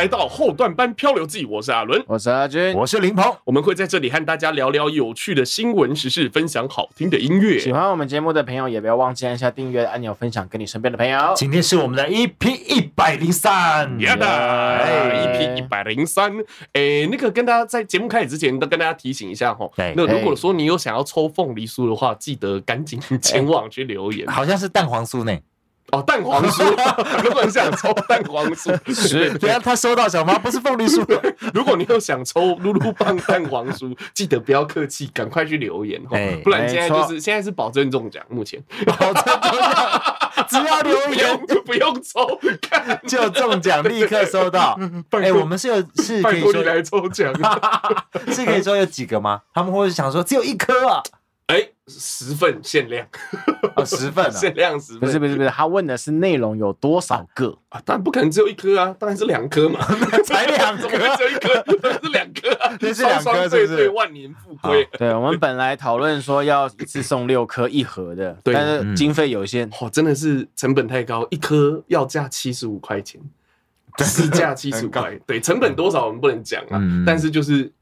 迎来到后段班漂流记，我是阿伦，我是阿军，我是林鹏，我们会在这里和大家聊聊有趣的新闻时事，分享好听的音乐。喜欢我们节目的朋友，也不要忘记按下订阅按钮，分享给你身边的朋友。今天是我们的 EP 一百零三，耶的，EP 一百零三。哎，那个跟大家在节目开始之前，都跟大家提醒一下哈。对，那如果说你有想要抽凤梨酥的话，记得赶紧前往去留言。好像是蛋黄酥呢。哦，蛋黄酥，如果你想抽蛋黄酥，是，等下他收到小妈不是凤梨酥。如果你又想抽噜噜棒蛋黄酥，记得不要客气，赶快去留言哈，不然现在就是现在是保证中奖，目前。保证中奖，只要留言就不用抽看。就中奖，立刻收到。哎，我们是有是可以说来抽奖，是可以说有几个吗？他们会想说只有一颗啊。哎，十份限量。啊，十份限量十份，不是不是不是，他问的是内容有多少个？啊？当然不可能只有一颗啊，当然是两颗嘛，才两颗，只有一颗，当然是两颗啊，这是两颗，对对，万年富贵。对，我们本来讨论说要一次送六颗一盒的，但是经费有限，哦，真的是成本太高，一颗要价七十五块钱，市价七十五块，对，成本多少我们不能讲啊，但是就是。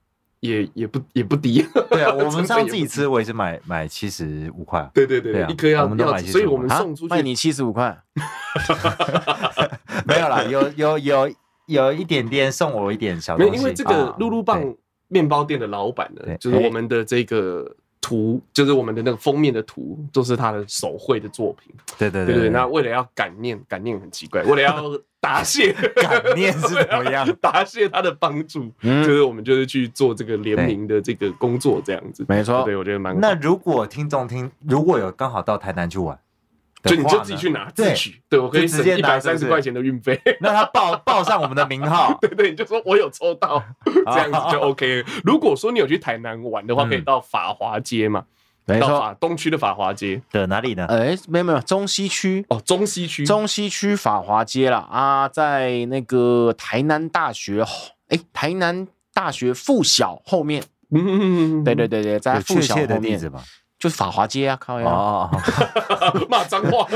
也也不也不低，对啊，我们上次自己吃，我也是买买七十五块，对对对，一颗要要，所以我们送出去卖你七十五块，没有啦，有有有有一点点送我一点小东西，因为这个露露棒面包店的老板呢，就是我们的这个。图就是我们的那个封面的图，都是他的手绘的作品。对对对对，那为了要感念，感念很奇怪，为了要答谢，感念是怎么样？答谢他的帮助，就是我们就是去做这个联名的这个工作，这样子。没错，对我觉得蛮。那如果听众听，如果有刚好到台南去玩。就你就自己去拿自取，对我可以省一百三十块钱的运费。那他报报上我们的名号，对对，你就说我有抽到，这样子就 OK。如果说你有去台南玩的话，可以到法华街嘛，到法东区的法华街。的哪里呢？哎，没有没有，中西区。哦，中西区，中西区法华街啦啊，在那个台南大学，哎，台南大学附小后面，嗯，对对对对，在附小后面。就是法华街啊，靠呀！骂脏话，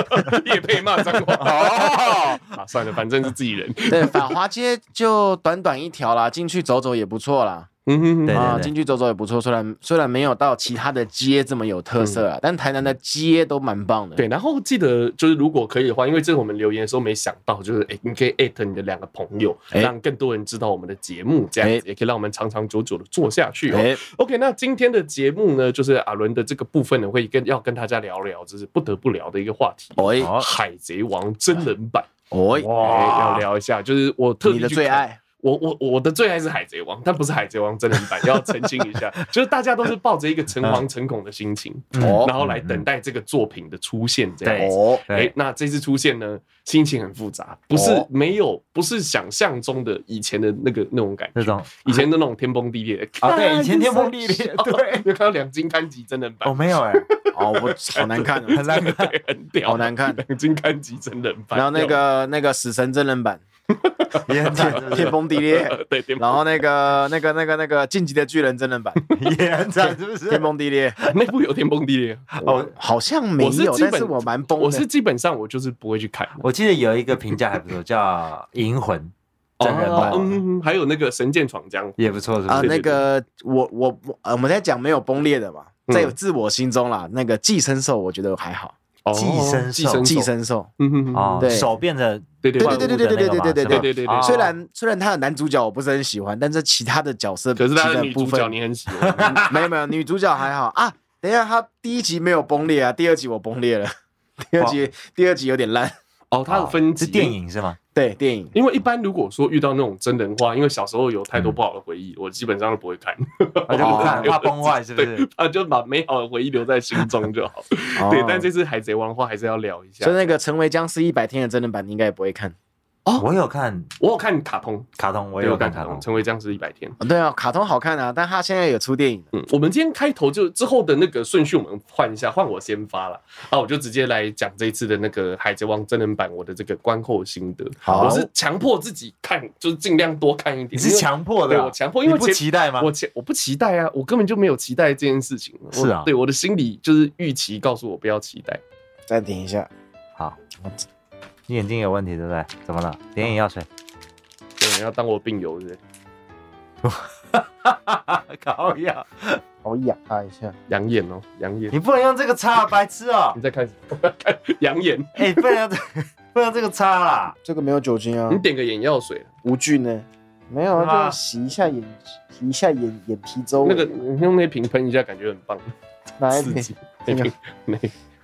业配骂脏话。哦，啊，算了，反正是自己人。对，法华街就短短一条啦，进去走走也不错啦。嗯哼，对啊，进去走走也不错。虽然虽然没有到其他的街这么有特色啊，但台南的街都蛮棒的。对，然后记得就是如果可以的话，因为这是我们留言的时候没想到，就是哎，你可以艾特你的两个朋友，让更多人知道我们的节目，这样子也可以让我们长长久久的做下去哦。OK，那今天的节目呢，就是阿伦的这个部分呢，会跟要跟大家聊聊，就是不得不聊的一个话题。哦，海贼王真人版。哦，要聊一下，就是我特别的最爱。我我我的最爱是海贼王，但不是海贼王真人版，要澄清一下，就是大家都是抱着一个诚惶诚恐的心情，然后来等待这个作品的出现，这样子。哎，那这次出现呢，心情很复杂，不是没有，不是想象中的以前的那个那种感觉，那种。以前的那种天崩地裂啊，对，以前天崩地裂，对，有看到两金刊集真人版，哦没有哎，哦，我好难看，很难看，很屌，好难看，两金刊集真人版，然后那个那个死神真人版。也很惨，天崩地裂。对，然后那个、那个、那个、那个《晋级的巨人》真人版也很惨，是不是？天崩地裂，那部有天崩地裂哦，好像没有，但是我蛮崩。我是基本上我就是不会去看。我记得有一个评价还不错，叫《银魂》真人版，嗯，还有那个《神剑闯江湖》也不错，是啊。那个我我我们在讲没有崩裂的嘛，在自我心中啦，那个寄生兽我觉得还好。寄生兽，寄生兽，嗯哼，哦，对，手变成，对对对对对对对对对对对对对对。虽然虽然他的男主角我不是很喜欢，但是其他的角色，可是他的女主角你很喜欢。没有没有，女主角还好啊。等一下，他第一集没有崩裂啊，第二集我崩裂了。第二集第二集有点烂。哦，它的分是电影是吗？对，电影。因为一般如果说遇到那种真人化，因为小时候有太多不好的回忆，我基本上都不会看。我就不 看，怕崩坏是不是？啊，就把美好的回忆留在心中就好。对，但这次海贼王的话还是要聊一下。所以那个成为僵尸一百天的真人版，你应该也不会看。哦，我有看，我有看卡通，卡通我也有看卡通，成为僵尸一百天。对啊，卡通好看啊，但他现在有出电影。嗯，我们今天开头就之后的那个顺序，我们换一下，换我先发了。啊，我就直接来讲这一次的那个海贼王真人版，我的这个观后心得。好，我是强迫自己看，就是尽量多看一点。你是强迫的？对，我强迫，因为不期待吗？我我不期待啊，我根本就没有期待这件事情。是啊，对，我的心里就是预期告诉我不要期待。暂停一下，好。你眼睛有问题对不对？怎么了？点眼药水。对，你要当我病友是不是？搞 痒，我痒他一下，养眼哦，养眼。你不能用这个擦，白痴哦！你再看，看养眼。哎，不能用这，不能用这个叉啦。这个没有酒精啊。你点个眼药水，无菌呢？没有啊，就洗一下眼，洗一下眼眼皮周围。那个你用那瓶喷一下，感觉很棒。哪一瓶？那瓶，那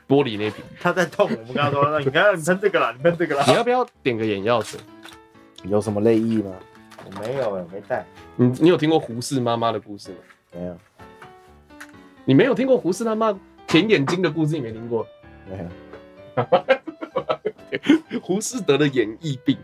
玻璃那瓶。他在痛，我们跟他说：“你看，你喷这个啦，你喷这个啦。”你要不要点个眼药水？有什么内意吗？我没有，我没带。你你有听过胡适妈妈的故事吗？没有。你没有听过胡适他妈舔眼睛的故事？你没听过？没有。胡适得了眼翳病，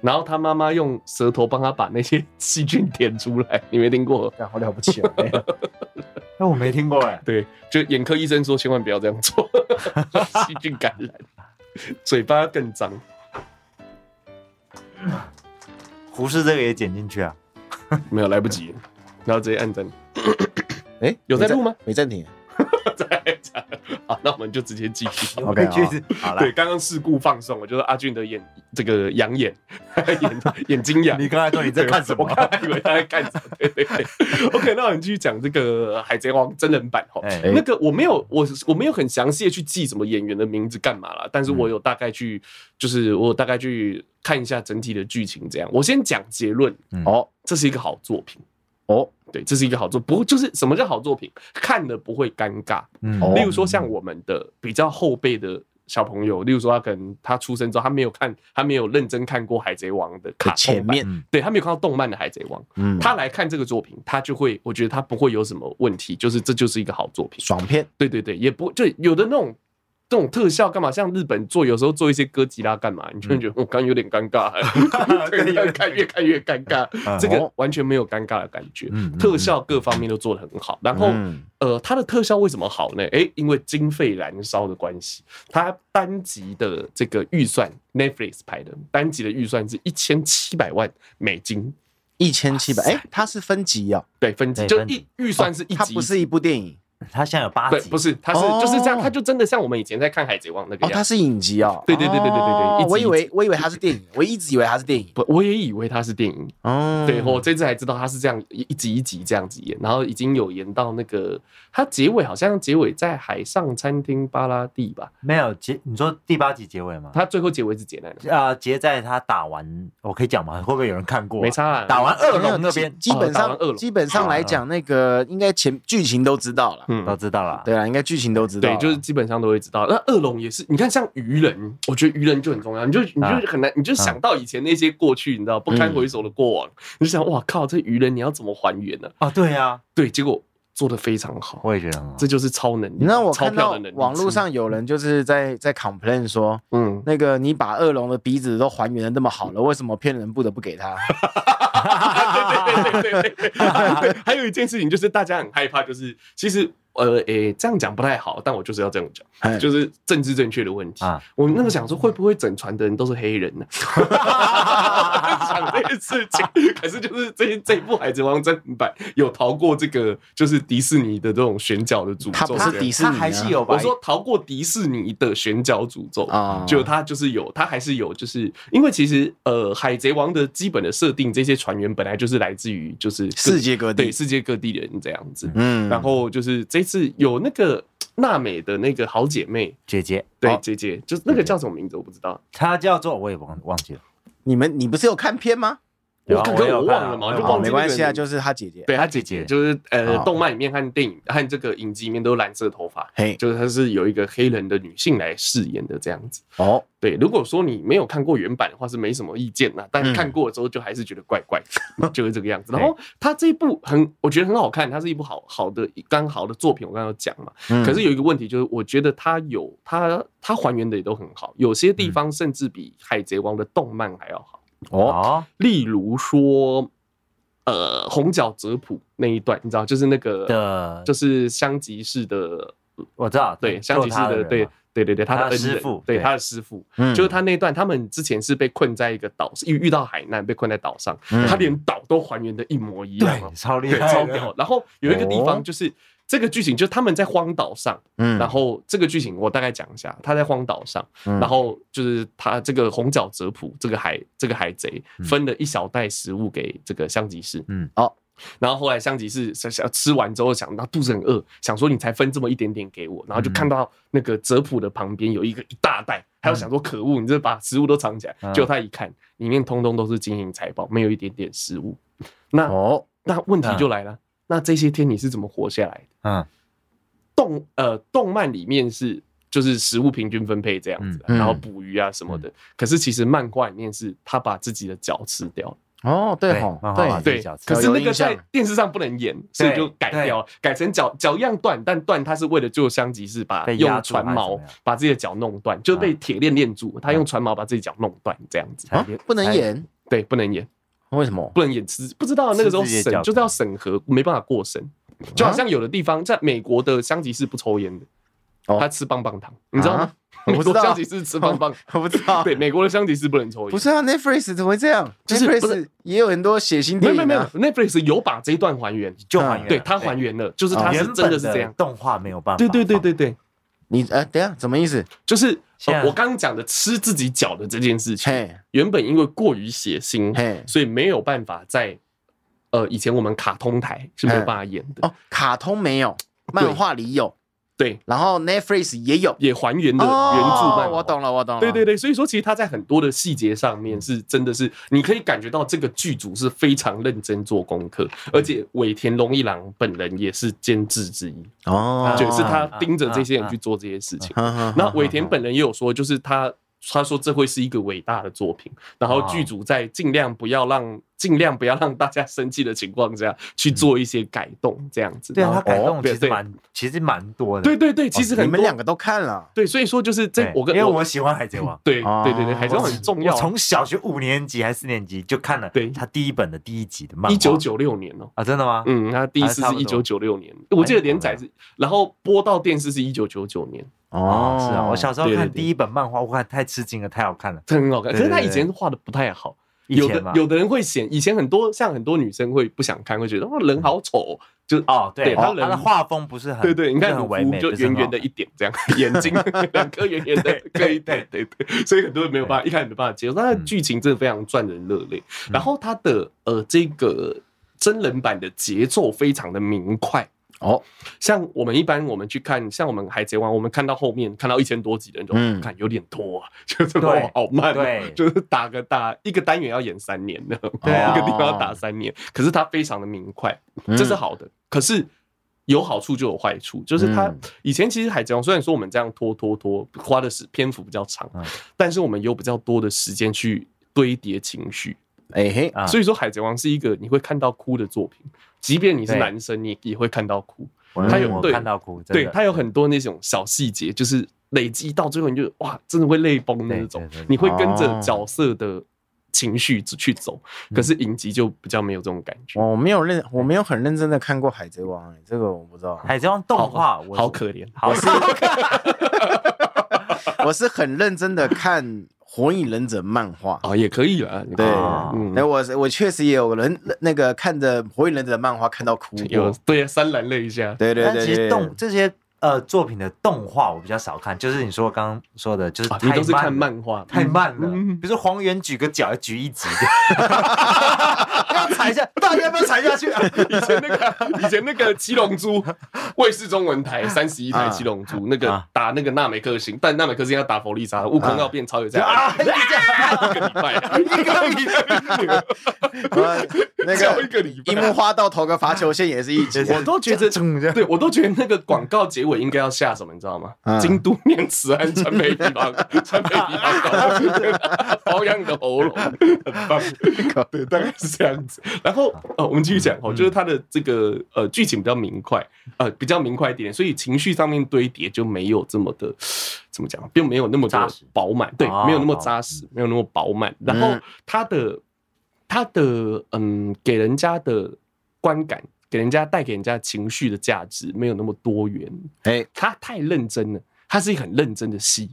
然后他妈妈用舌头帮他把那些细菌舔出来，你没听过？好了不起啊！那我没听过哎。对，就眼科医生说千万不要这样做，细菌感染，嘴巴更脏。胡适这个也剪进去啊？没有，来不及，然后直接按暂。哎、欸，有在录吗？没暂停。在好，那我们就直接继续。OK，继续。好了，对，刚刚事故放松，我就是阿俊的眼，这个养眼，眼眼睛痒。你刚才说你在看什么？我刚才以为他在看什么？对对对。OK，那我们继续讲这个《海贼王》真人版哈。欸、那个我没有，我我没有很详细的去记什么演员的名字干嘛啦，但是我有大概去，嗯、就是我大概去看一下整体的剧情，这样。我先讲结论。哦，这是一个好作品。哦。对，这是一个好作，不就是什么叫好作品？看了不会尴尬。嗯，例如说像我们的比较后辈的小朋友，例如说他可能他出生之后，他没有看，他没有认真看过《海贼王》的卡前面，对，他没有看到动漫的《海贼王》，嗯，他来看这个作品，他就会，我觉得他不会有什么问题，就是这就是一个好作品，爽片。对对对，也不就有的那种。这种特效干嘛？像日本做，有时候做一些哥吉拉干嘛？你就会觉得我刚有点尴尬，对，越看越看越尴尬。这个完全没有尴尬的感觉，特效各方面都做得很好。然后，呃，它的特效为什么好呢？诶，因为经费燃烧的关系，它单集的这个预算，Netflix 拍的单集的预算是一千七百万美金，一千七百。诶，它是分集啊？对，分集就一预算是一集，它不是一部电影。他现在有八集，不是，他是就是这样，他就真的像我们以前在看《海贼王》那个样。哦，他是影集哦。对对对对对对对，我以为我以为他是电影，我一直以为他是电影，不，我也以为他是电影。哦，对，我这次才知道他是这样一集一集这样子演，然后已经有演到那个他结尾好像结尾在海上餐厅巴拉蒂吧？没有结，你说第八集结尾吗？他最后结尾是结在哪？啊，结在他打完，我可以讲吗？会不会有人看过？没差，打完恶龙那边，基本上基本上来讲，那个应该前剧情都知道了，嗯，都知道了。对啊，应该剧情都知道。对，就是基本上都会知道。那恶龙也是，你看像鱼人，我觉得鱼人就很重要。你就你就很难，你就想到以前那些过去，你知道不堪回首的过往，你就想哇靠，这鱼人你要怎么还原呢？啊，对呀，对，结果做的非常好。我也觉得，这就是超能力。那我看到网络上有人就是在在 complain 说，嗯，那个你把恶龙的鼻子都还原的那么好了，为什么骗人不得不给他？对对对对对对。还有一件事情就是大家很害怕，就是其实。呃，诶、欸，这样讲不太好，但我就是要这样讲，就是政治正确的问题。啊、我那个想说，会不会整船的人都是黑人呢？想这件事情，可是就是这这部《海贼王》真人版有逃过这个，就是迪士尼的这种选角的诅咒。他不是迪士尼、啊，他还是有。我说逃过迪士尼的选角诅咒啊，就他就是有，他还是有，就是因为其实呃，《海贼王》的基本的设定，这些船员本来就是来自于就是世界各地，对世界各地的人这样子。嗯，然后就是这。是有那个 娜美的那个好姐妹。姐姐，对姐姐，就是那个叫什么名字我不知道，她叫做我也忘忘记了。你们你不是有看片吗？我刚刚我忘了嘛，就忘没关系啊，就是他姐姐，对他姐姐，就是呃，动漫里面和电影和这个影集里面都是蓝色头发，嘿，就是她是有一个黑人的女性来饰演的这样子。哦，对，如果说你没有看过原版的话，是没什么意见呐，但看过之后就还是觉得怪怪的，就是这个样子。然后他这一部很，我觉得很好看，它是一部好好的刚好的作品，我刚刚讲嘛。可是有一个问题，就是我觉得它有它它还原的也都很好，有些地方甚至比《海贼王》的动漫还要好。哦，例如说，呃，红脚泽普那一段，你知道，就是那个，的。就是香吉士的，我知道，对，香吉士的，对，对，对，对，他的师傅，对，他的师傅，就是他那段，他们之前是被困在一个岛，遇遇到海难，被困在岛上，他连岛都还原的一模一样，对，超厉害，超屌。然后有一个地方就是。这个剧情就是他们在荒岛上，嗯，然后这个剧情我大概讲一下，他在荒岛上，然后就是他这个红脚泽普这个海这个海贼分了一小袋食物给这个香吉士，嗯，哦。然后后来香吉士想想吃完之后想到肚子很饿，想说你才分这么一点点给我，然后就看到那个泽普的旁边有一个一大袋，他就想说可恶，你这把食物都藏起来。结果他一看，里面通通都是金银财宝，没有一点点食物。那哦，那问题就来了，那这些天你是怎么活下来的？嗯，动呃动漫里面是就是食物平均分配这样子，然后捕鱼啊什么的。可是其实漫画里面是他把自己的脚吃掉了。哦，对吼，对。对，可是那个在电视上不能演，所以就改掉，改成脚脚一样断，但断他是为了救香吉士，把用船锚把自己的脚弄断，就被铁链链住，他用船锚把自己脚弄断，这样子。不能演，对，不能演，为什么不能演？吃不知道那个时候审就是要审核，没办法过审，就好像有的地方在美国的香吉士不抽烟的，他吃棒棒糖，你知道吗？美国香吉士吃棒棒，我不知道。对，美国的香吉士不能抽烟。不是啊，Netflix 怎么会这样？就是 Netflix 也有很多血腥电影。没有没有，Netflix 有把这一段还原，就还原。对，它还原了，就是它是真的是这样。动画没有办法。对对对对对，你呃，等下什么意思？就是我刚刚讲的吃自己脚的这件事情，原本因为过于血腥，所以没有办法在呃以前我们卡通台是没有办法演的。哦，卡通没有，漫画里有。对，然后 Netflix 也有，也还原的原著漫画。我懂了，我懂了。对对对，所以说其实他在很多的细节上面是真的是，你可以感觉到这个剧组是非常认真做功课，而且尾田荣一郎本人也是监制之一。哦，就是他盯着这些人去做这些事情。那尾田本人也有说，就是他他说这会是一个伟大的作品，然后剧组在尽量不要让。尽量不要让大家生气的情况下去做一些改动，这样子。对啊，他改动其实蛮，其实蛮多的。对对对，其实你们两个都看了。对，所以说就是这，我跟因为我喜欢海贼王。对对对对，海贼王很重要。从小学五年级还是四年级就看了，对他第一本的第一集的漫画。一九九六年哦。啊，真的吗？嗯，他第一次是一九九六年，我记得连载是，然后播到电视是一九九九年。哦，是啊，我小时候看第一本漫画，我看太吃惊了，太好看了，很好看。可是他以前画的不太好。有的有的人会嫌，以前很多像很多女生会不想看，会觉得哇人好丑，就哦对，他人的画风不是很对对，你看很唯美，就圆圆的一点这样，眼睛 两颗圆圆的，对对对对，所以很多人没有办法一开始没办法接受，但是剧情真的非常赚人热泪，然后他的呃这个真人版的节奏非常的明快。哦，像我们一般我们去看，像我们海贼王，我们看到后面看到一千多集的人就看有点拖啊，就这么好慢，对，就是打个打一个单元要演三年的，对，一个地方要打三年，可是它非常的明快，这是好的。可是有好处就有坏处，就是它以前其实海贼王虽然说我们这样拖拖拖，花的是篇幅比较长，但是我们有比较多的时间去堆叠情绪，哎嘿，所以说海贼王是一个你会看到哭的作品。即便你是男生，你也会看到哭。他有对，看到哭，对，他有很多那种小细节，就是累积到最后，你就哇，真的会泪崩的那种。你会跟着角色的情绪去走。可是影集就比较没有这种感觉。我没有认，我没有很认真的看过《海贼王》，这个我不知道。海贼王动画，好可怜。我是，我是很认真的看。火影忍者漫画。哦，也可以啊。对，那我我确实也有人那个看着火影忍者漫画看到哭，有对潸然泪下。对对对，其实动这些呃作品的动画我比较少看，就是你说刚刚说的，就是你都是看漫画，太慢了。比如说黄猿举个脚要举一集，要踩一下，大家要不要踩下去啊？以前那个以前那个七龙珠。卫视中文台三十一台七龙珠，那个打那个纳美克星，但纳美克星要打弗利萨，悟空要变超有价啊！一个礼拜，一个礼拜，那个一个礼拜，樱木花道投个罚球线也是一集，我都觉得，对我都觉得那个广告结尾应该要下什么，你知道吗？京都念慈庵川贝枇杷，川贝枇杷膏，保养你的喉咙，很棒。对，大概是这样子。然后呃，我们继续讲哦，就是它的这个呃剧情比较明快，呃比。较明快一点，所以情绪上面堆叠就没有这么的，怎么讲，并没有那么的饱满，对，没有那么扎实，没有那么饱满。然后他的他的嗯，给人家的观感，给人家带给人家情绪的价值没有那么多元。哎，他太认真了，他是一个很认真的戏。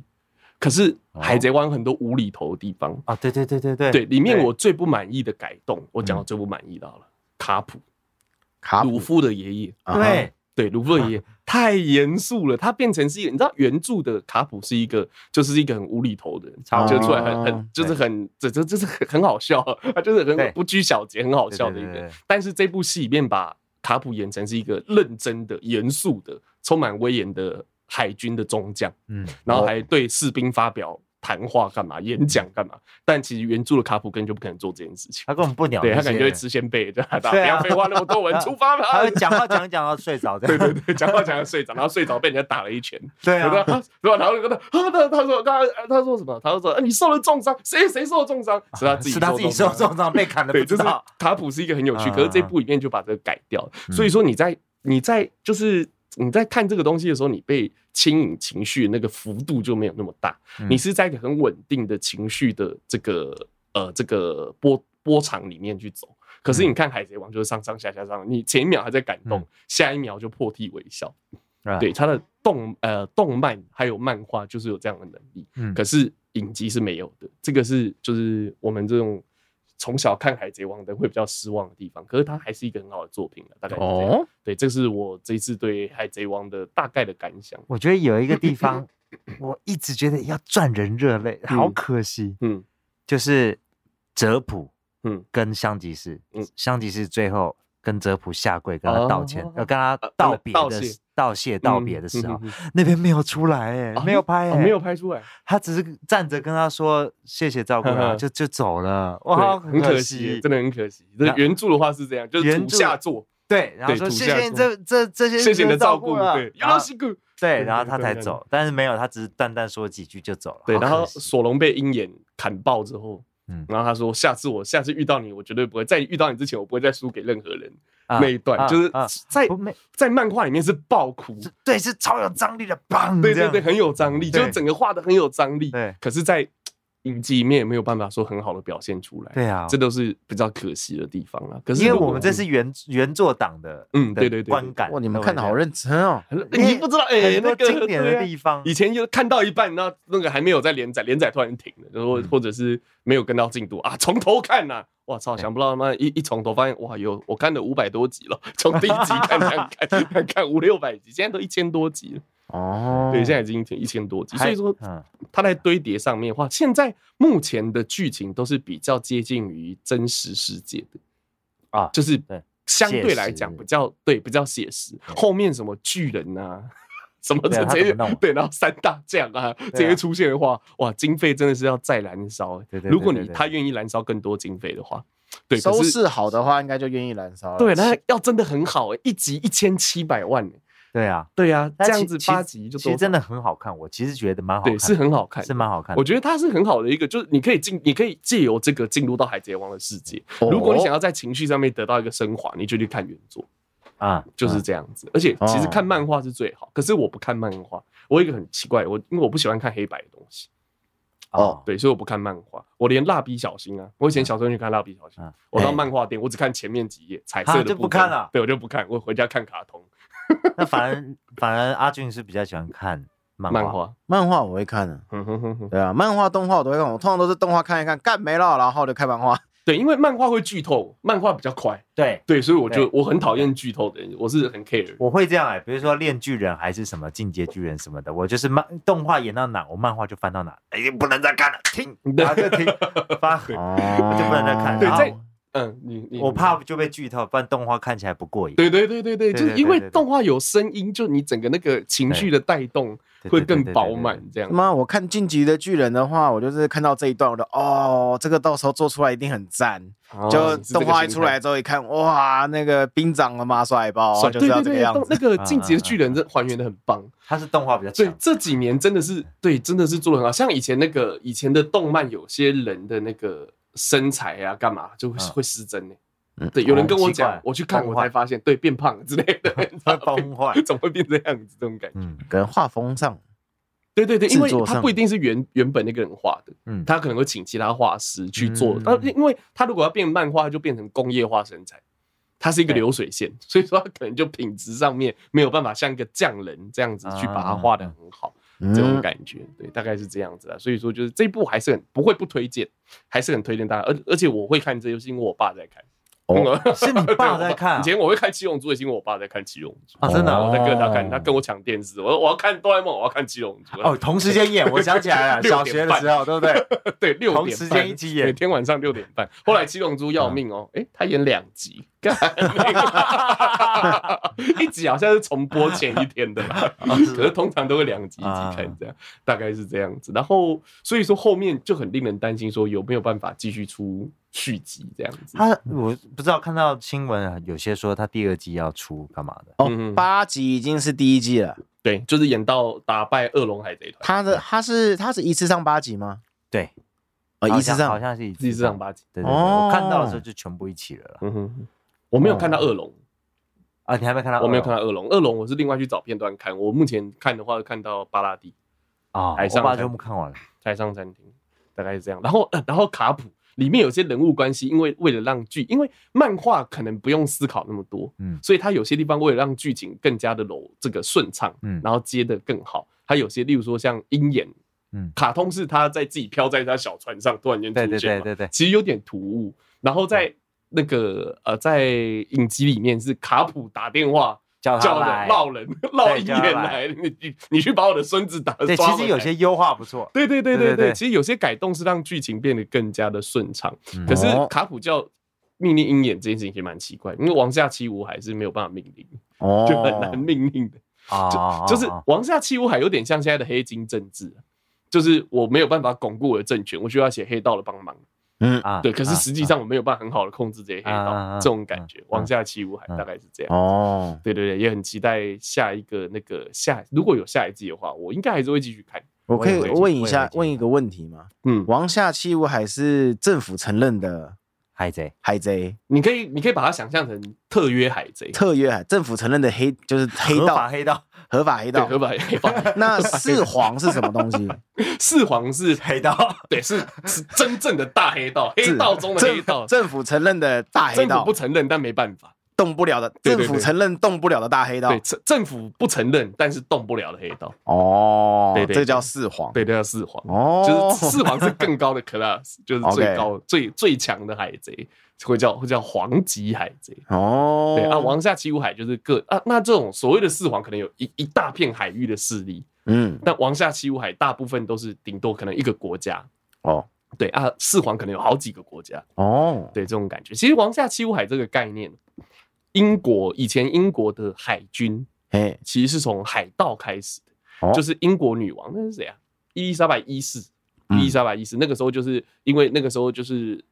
可是海贼王很多无厘头的地方。啊，对对对对对，对里面我最不满意的改动，我讲到最不满意到了，卡普，卡鲁夫的爷爷，对。对，鲁夫的爷爷。太严肃了，他变成是一个，你知道原著的卡普是一个，就是一个很无厘头的人，就出来很很就是很这这这是很很好笑，他 就是很不拘小节，很好笑的一个人。但是这部戏里面把卡普演成是一个认真的、严肃的、充满威严的海军的中将，嗯，然后还对士兵发表。谈话干嘛？演讲干嘛？但其实原著的卡普根本就不可能做这件事情，他根本不鸟。对他感觉会吃仙贝，对吧？不要废话那么多，我们出发吧。他会讲话讲一讲到睡着，对对对，讲话讲到睡着，然后睡着被人家打了一拳。对啊，对吧？然后跟他，他他他说，他他说什么？他说，你受了重伤，谁谁受了重伤？是他自己，是他自己受重伤，被砍的。对，就是卡普是一个很有趣，可是这部里面就把这个改掉了。所以说你在你在就是。你在看这个东西的时候，你被牵引情绪那个幅度就没有那么大。你是在一个很稳定的情绪的这个呃这个波波长里面去走。可是你看《海贼王》就是上上下下上，你前一秒还在感动，下一秒就破涕为笑。对，它的动呃动漫还有漫画就是有这样的能力。可是影集是没有的。这个是就是我们这种。从小看《海贼王》的会比较失望的地方，可是它还是一个很好的作品了。大概。哦，对，这是我这一次对《海贼王》的大概的感想。我觉得有一个地方，我一直觉得要赚人热泪，好可惜。嗯，就是泽普，嗯，跟香吉士，嗯，香吉士最后跟泽普下跪跟他道歉，要跟他道别的。道谢道别的时候，那边没有出来，哎，没有拍，没有拍出来，他只是站着跟他说谢谢照顾他，就就走了，哇，很可惜，真的很可惜。原著的话是这样，就是土下座，对，然后说谢谢你这这这些谢谢你的照顾，对，有劳辛苦，对，然后他才走，但是没有，他只是淡淡说几句就走了。对，然后索隆被鹰眼砍爆之后，嗯，然后他说下次我下次遇到你，我绝对不会在遇到你之前，我不会再输给任何人。那一段就是在在漫画里面是爆哭，对，是超有张力的，棒，对对对，很有张力，就是整个画的很有张力。对，可是，在影集里面也没有办法说很好的表现出来。对啊，这都是比较可惜的地方啊。可是因为我们这是原原作党的，嗯，对对对，观感哇，你们看的好认真哦。你不知道哎，那个经典的地方，以前就看到一半，那那个还没有在连载，连载突然停了，然后或者是没有跟到进度啊，从头看呐。我操！想不到他妈一一从头发现哇，有我看了五百多集了，从第一集看看看看看五六百集，现在都一千多集了。哦，对，现在已经一千多集，所以说它在堆叠上面的话，现在目前的剧情都是比较接近于真实世界的啊，就是相对来讲比较对比较写实。后面什么巨人啊？什么这些对，然后三大将啊这些出现的话，哇，经费真的是要再燃烧。如果你他愿意燃烧更多经费的话，对，收视好的话，应该就愿意燃烧。对，那要真的很好，一集一千七百万。对啊，对啊，这样子八集就其实真的很好看。我其实觉得蛮好看，是很好看，是蛮好看。我觉得它是很好的一个，就是你可以进，你可以借由这个进入到海贼王的世界。如果你想要在情绪上面得到一个升华，你就去看原作。啊，就是这样子，而且其实看漫画是最好，可是我不看漫画，我有一个很奇怪，我因为我不喜欢看黑白的东西。哦，对，所以我不看漫画，我连蜡笔小新啊，我以前小时候去看蜡笔小新，我到漫画店，我只看前面几页彩色的，就不看了。对，我就不看，我回家看卡通。那反而反而阿俊是比较喜欢看漫画，漫画我会看的，对啊，漫画动画我都会看，我通常都是动画看一看，干没了，然后就看漫画。对，因为漫画会剧透，漫画比较快。对对，所以我就我很讨厌剧透的人，我是很 care。我会这样哎，比如说炼巨人还是什么进阶巨人什么的，我就是漫动画演到哪，我漫画就翻到哪，哎，不能再看了，停，然后就停，发就不能再看。对，在嗯，你你我怕就被剧透，不然动画看起来不过瘾。对对对对对，就是因为动画有声音，就你整个那个情绪的带动。会更饱满这样。妈，我看《晋级的巨人》的话，我就是看到这一段，我就哦，这个到时候做出来一定很赞。就动画一出来之后一看，哇，那个兵长的马帅爆，就是要这个样子。那个《晋级的巨人》这还原的很棒，它是动画比较强。对，这几年真的是对，真的是做的很好。像以前那个以前的动漫，有些人的那个身材啊，干嘛就会会失真呢？对，有人跟我讲，我去看我才发现，对，变胖之类的，崩坏，怎么会变这样子？这种感觉，嗯，跟画风上，对对对，因为他不一定是原原本那个人画的，嗯，他可能会请其他画师去做，但因为他如果要变漫画，就变成工业化身材，它是一个流水线，所以说他可能就品质上面没有办法像一个匠人这样子去把它画的很好，这种感觉，对，大概是这样子啊。所以说就是这部还是很不会不推荐，还是很推荐大家，而而且我会看这就是，因为我爸在看。哦，是你爸在看？以前我会看七龙珠，也是因为我爸在看七龙珠啊，真的，我在跟他看，他跟我抢电视，我说我要看哆啦 A 梦，我要看七龙珠。哦，同时间演，我想起来了，小学的时候，对不对？对，六点同时间一起演，每天晚上六点半。后来七龙珠要命哦，哎，他演两集，一集好像是重播前一天的，可是通常都会两集一起看，这样大概是这样子。然后所以说后面就很令人担心，说有没有办法继续出。续集这样子，他我不知道看到新闻啊，有些说他第二季要出干嘛的。哦，八集已经是第一季了，对，就是演到打败恶龙海贼团。他的他是他是一次上八集吗？对，哦，一次上。好像是一次上。八集，对对对，我看到的时候就全部一起了。嗯哼，我没有看到恶龙。啊，你还没看到？我没有看到恶龙，恶龙我是另外去找片段看。我目前看的话，看到巴拉蒂。啊，海上全部看完了，海上餐厅大概是这样。然后 然后卡普。里面有些人物关系，因为为了让剧，因为漫画可能不用思考那么多，嗯，所以他有些地方为了让剧情更加的柔这个顺畅，嗯，然后接的更好，他有些例如说像鹰眼，嗯，卡通是他在自己飘在他小船上突然间出现，对对对对，其实有点突兀，然后在那个呃在影集里面是卡普打电话。叫他来烙人烙一眼来，你你你去把我的孙子打。对，其实有些优化不错。对对对对对，其实有些改动是让剧情变得更加的顺畅。可是卡普叫命令鹰眼这件事情也蛮奇怪，因为王下七武海是没有办法命令，就很难命令的。就就是王下七武海有点像现在的黑金政治，就是我没有办法巩固我的政权，我需要写黑道的帮忙。嗯啊，对，可是实际上我没有办法很好的控制这些黑道，这种感觉，王下七武海大概是这样。哦，对对对，也很期待下一个那个下，如果有下一季的话，我应该还是会继续看。我可以问一下，问一个问题吗？嗯，王下七武海是政府承认的海贼，海贼，你可以你可以把它想象成特约海贼，特约海，政府承认的黑就是黑道，黑道。合法黑道，合法黑道。那 四皇是什么东西？四皇是黑道，对，是是真正的大黑道，黑道中的黑道，政府承认的大黑道，政府不承认，但没办法，动不了的。政府承认动不了的大黑道，对，政府不承认，但是动不了的黑道。哦，对对，这叫四皇，对，这叫四皇。哦，就是四皇是更高的 class，就是最高、最最强的海贼。会叫会叫黄级海贼。哦，对啊，王下七武海就是各啊，那这种所谓的四皇可能有一一大片海域的势力，嗯，但王下七武海大部分都是顶多可能一个国家哦，对啊，四皇可能有好几个国家哦，对这种感觉，其实王下七武海这个概念，英国以前英国的海军哎，其实是从海盗开始的，就是英国女王那是谁啊？伊丽莎白一世，伊丽莎白一世那个时候就是因为那个时候就是。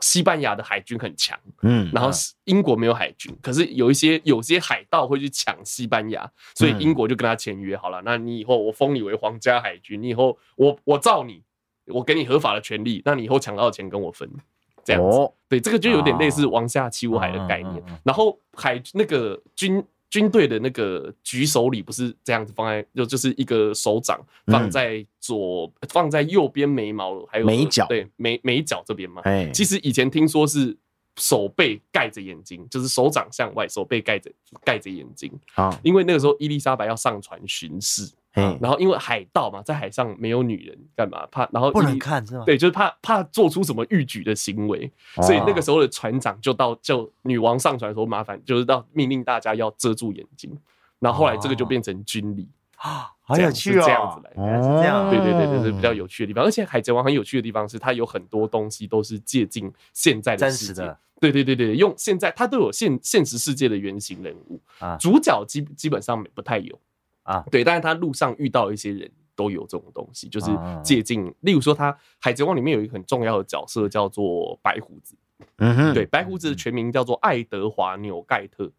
西班牙的海军很强，嗯，然后英国没有海军，可是有一些有些海盗会去抢西班牙，所以英国就跟他签约好了。那你以后我封你为皇家海军，你以后我我造你，我给你合法的权利，那你以后抢到的钱跟我分，这样子。对，这个就有点类似王下七武海的概念。然后海那个军。军队的那个举手礼不是这样子放在，就就是一个手掌放在左，嗯、放在右边眉毛，还有眉角，对眉眉角这边嘛。哎其实以前听说是手背盖着眼睛，就是手掌向外，手背盖着盖着眼睛。啊，因为那个时候伊丽莎白要上船巡视。然后因为海盗嘛，在海上没有女人干嘛？怕然后不能看是吗？对，就是怕怕做出什么逾矩的行为，所以那个时候的船长就到就女王上船的时候，麻烦就是到命令大家要遮住眼睛。然后后来这个就变成军礼啊，好有趣哦，这样子来，是这样，对对对对，是比较有趣的地方。而且海贼王很有趣的地方是，它有很多东西都是借鉴现在的世界，对对对对，用现在它都有现现实世界的原型人物啊，主角基基本上不太有。啊，对，但是他路上遇到一些人都有这种东西，就是借镜。例如说，他《海贼王》里面有一个很重要的角色叫做白胡子，嗯哼，对，白胡子的全名叫做爱德华纽盖特，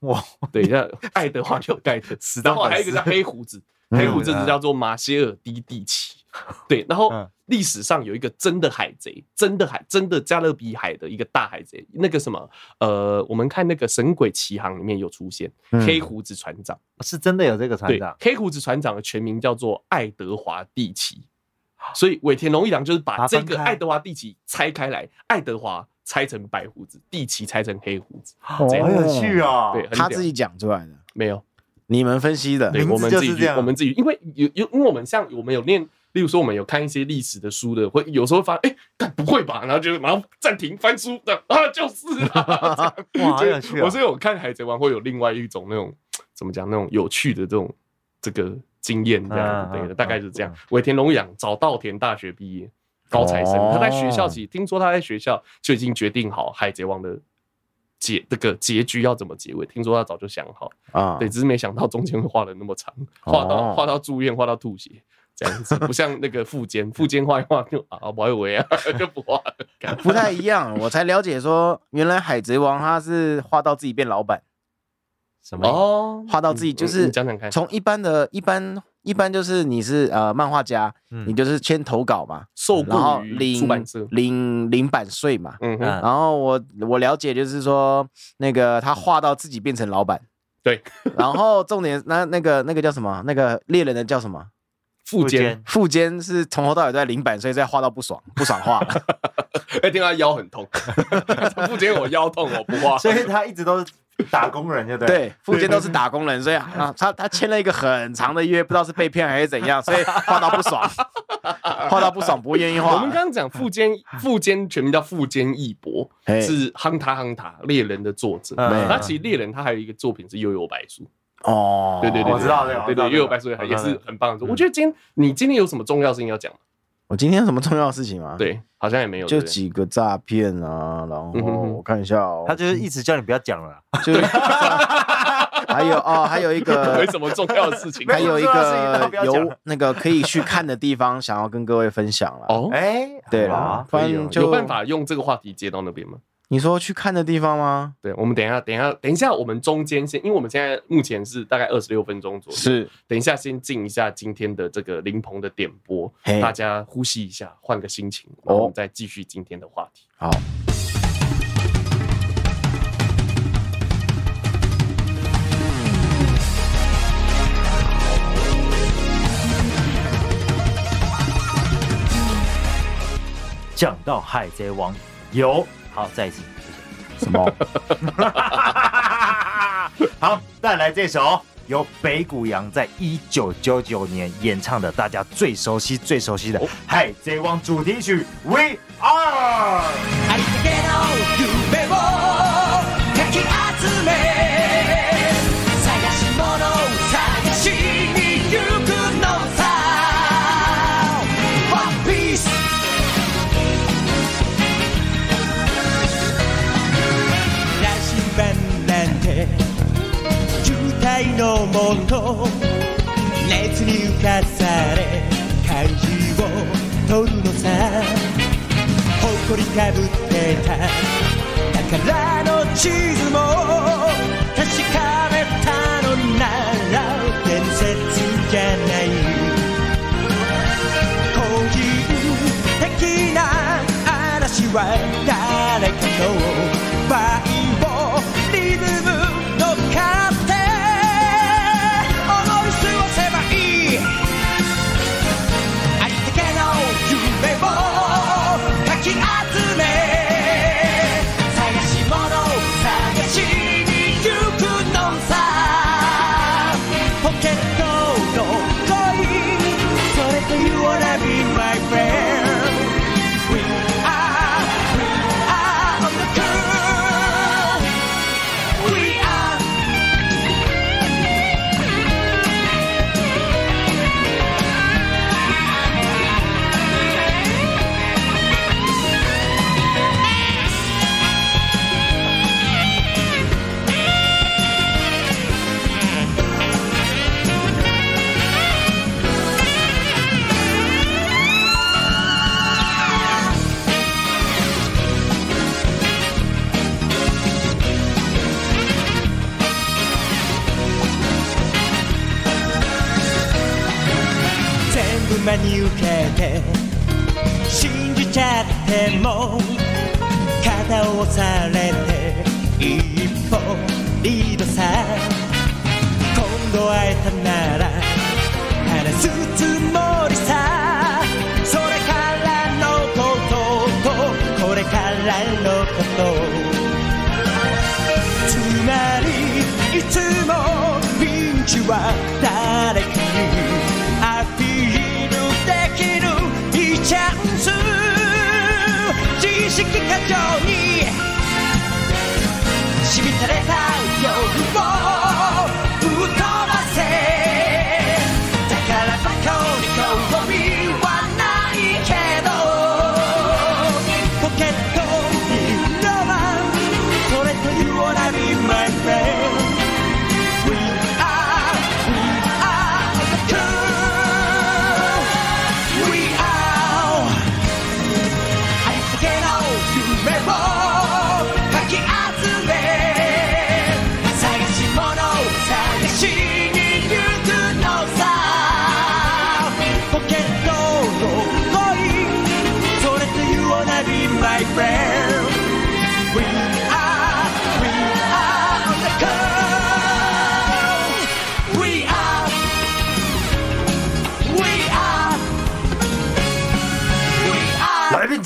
哇，对，叫爱德华纽盖特，然后还有一个叫黑胡子，黑胡子叫做马歇尔迪蒂奇，对，然后。历史上有一个真的海贼，真的海，真的加勒比海的一个大海贼，那个什么，呃，我们看那个《神鬼奇航》里面有出现黑胡子船长，是真的有这个船长。黑胡子船长的全名叫做爱德华蒂奇，所以尾田荣一郎就是把这个爱德华蒂奇拆开来，爱德华拆成白胡子，蒂奇拆成黑胡子，好有趣啊！对，他自己讲出来的，没有，你们分析的，对，我们自己，我们自己，因为有有，因为我们像我们有念。例如说我们有看一些历史的书的，会有时候发现，哎、欸，不会吧？然后就马上暂停翻书，这样啊，就是啊，哇，好有趣啊！我所以我看《海贼王》会有另外一种那种怎么讲那种有趣的这种这个经验，这样对的，大概是这样。尾田荣阳早稻田大学毕业，高材生，他在学校其实听说他在学校就已经决定好《海贼王》的。结这个结局要怎么结尾？听说他早就想好啊，对，只是没想到中间会画的那么长，画到画到住院，画到吐血这样子，不像那个富坚，富坚画一画就啊，不会啊，就不画了，不太一样。我才了解说，原来海贼王他是画到自己变老板，什么哦？画到自己就是讲讲看，从一般的一般。一般就是你是呃漫画家，嗯、你就是签投稿嘛，受雇于出版社，领领版税嘛。嗯哼。然后我我了解就是说，那个他画到自己变成老板。对。然后重点那那个那个叫什么？那个猎人的叫什么？富坚。富坚是从头到尾都在领版税，在画到不爽，不爽画。哎，听他腰很痛。富坚我腰痛，我不画。所以他一直都是。打工人就对，对，富坚都是打工人，所以啊，他他签了一个很长的约，不知道是被骗还是怎样，所以画到不爽，画到不爽不愿意画。我们刚刚讲富坚，富坚全名叫富坚义博，是《亨塔亨塔》猎人的作者。那其实猎人他还有一个作品是《悠悠白书》哦，对对对，我知道，对对，《又有白书》也是很棒的。我觉得今天你今天有什么重要事情要讲吗？我今天有什么重要的事情吗？对，好像也没有，就几个诈骗啊，然后我看一下哦，他就是一直叫你不要讲了，就还有哦，还有一个没什么重要的事情，还有一个有那个可以去看的地方，想要跟各位分享了哦，哎，对了，反正有办法用这个话题接到那边吗？你说去看的地方吗？对，我们等一下，等一下，等一下，我们中间先，因为我们现在目前是大概二十六分钟左右，是，等一下先进一下今天的这个林鹏的点播，大家呼吸一下，换个心情，然后我们再继续今天的话题。好，讲到海贼王。有好，再一次谢谢。什么？好，带来这首由北谷洋在一九九九年演唱的，大家最熟悉、最熟悉的《海贼王》主题曲《We Are》。もの熱に浮かされ汉字を取るのさ。誇りかぶってた宝の地図も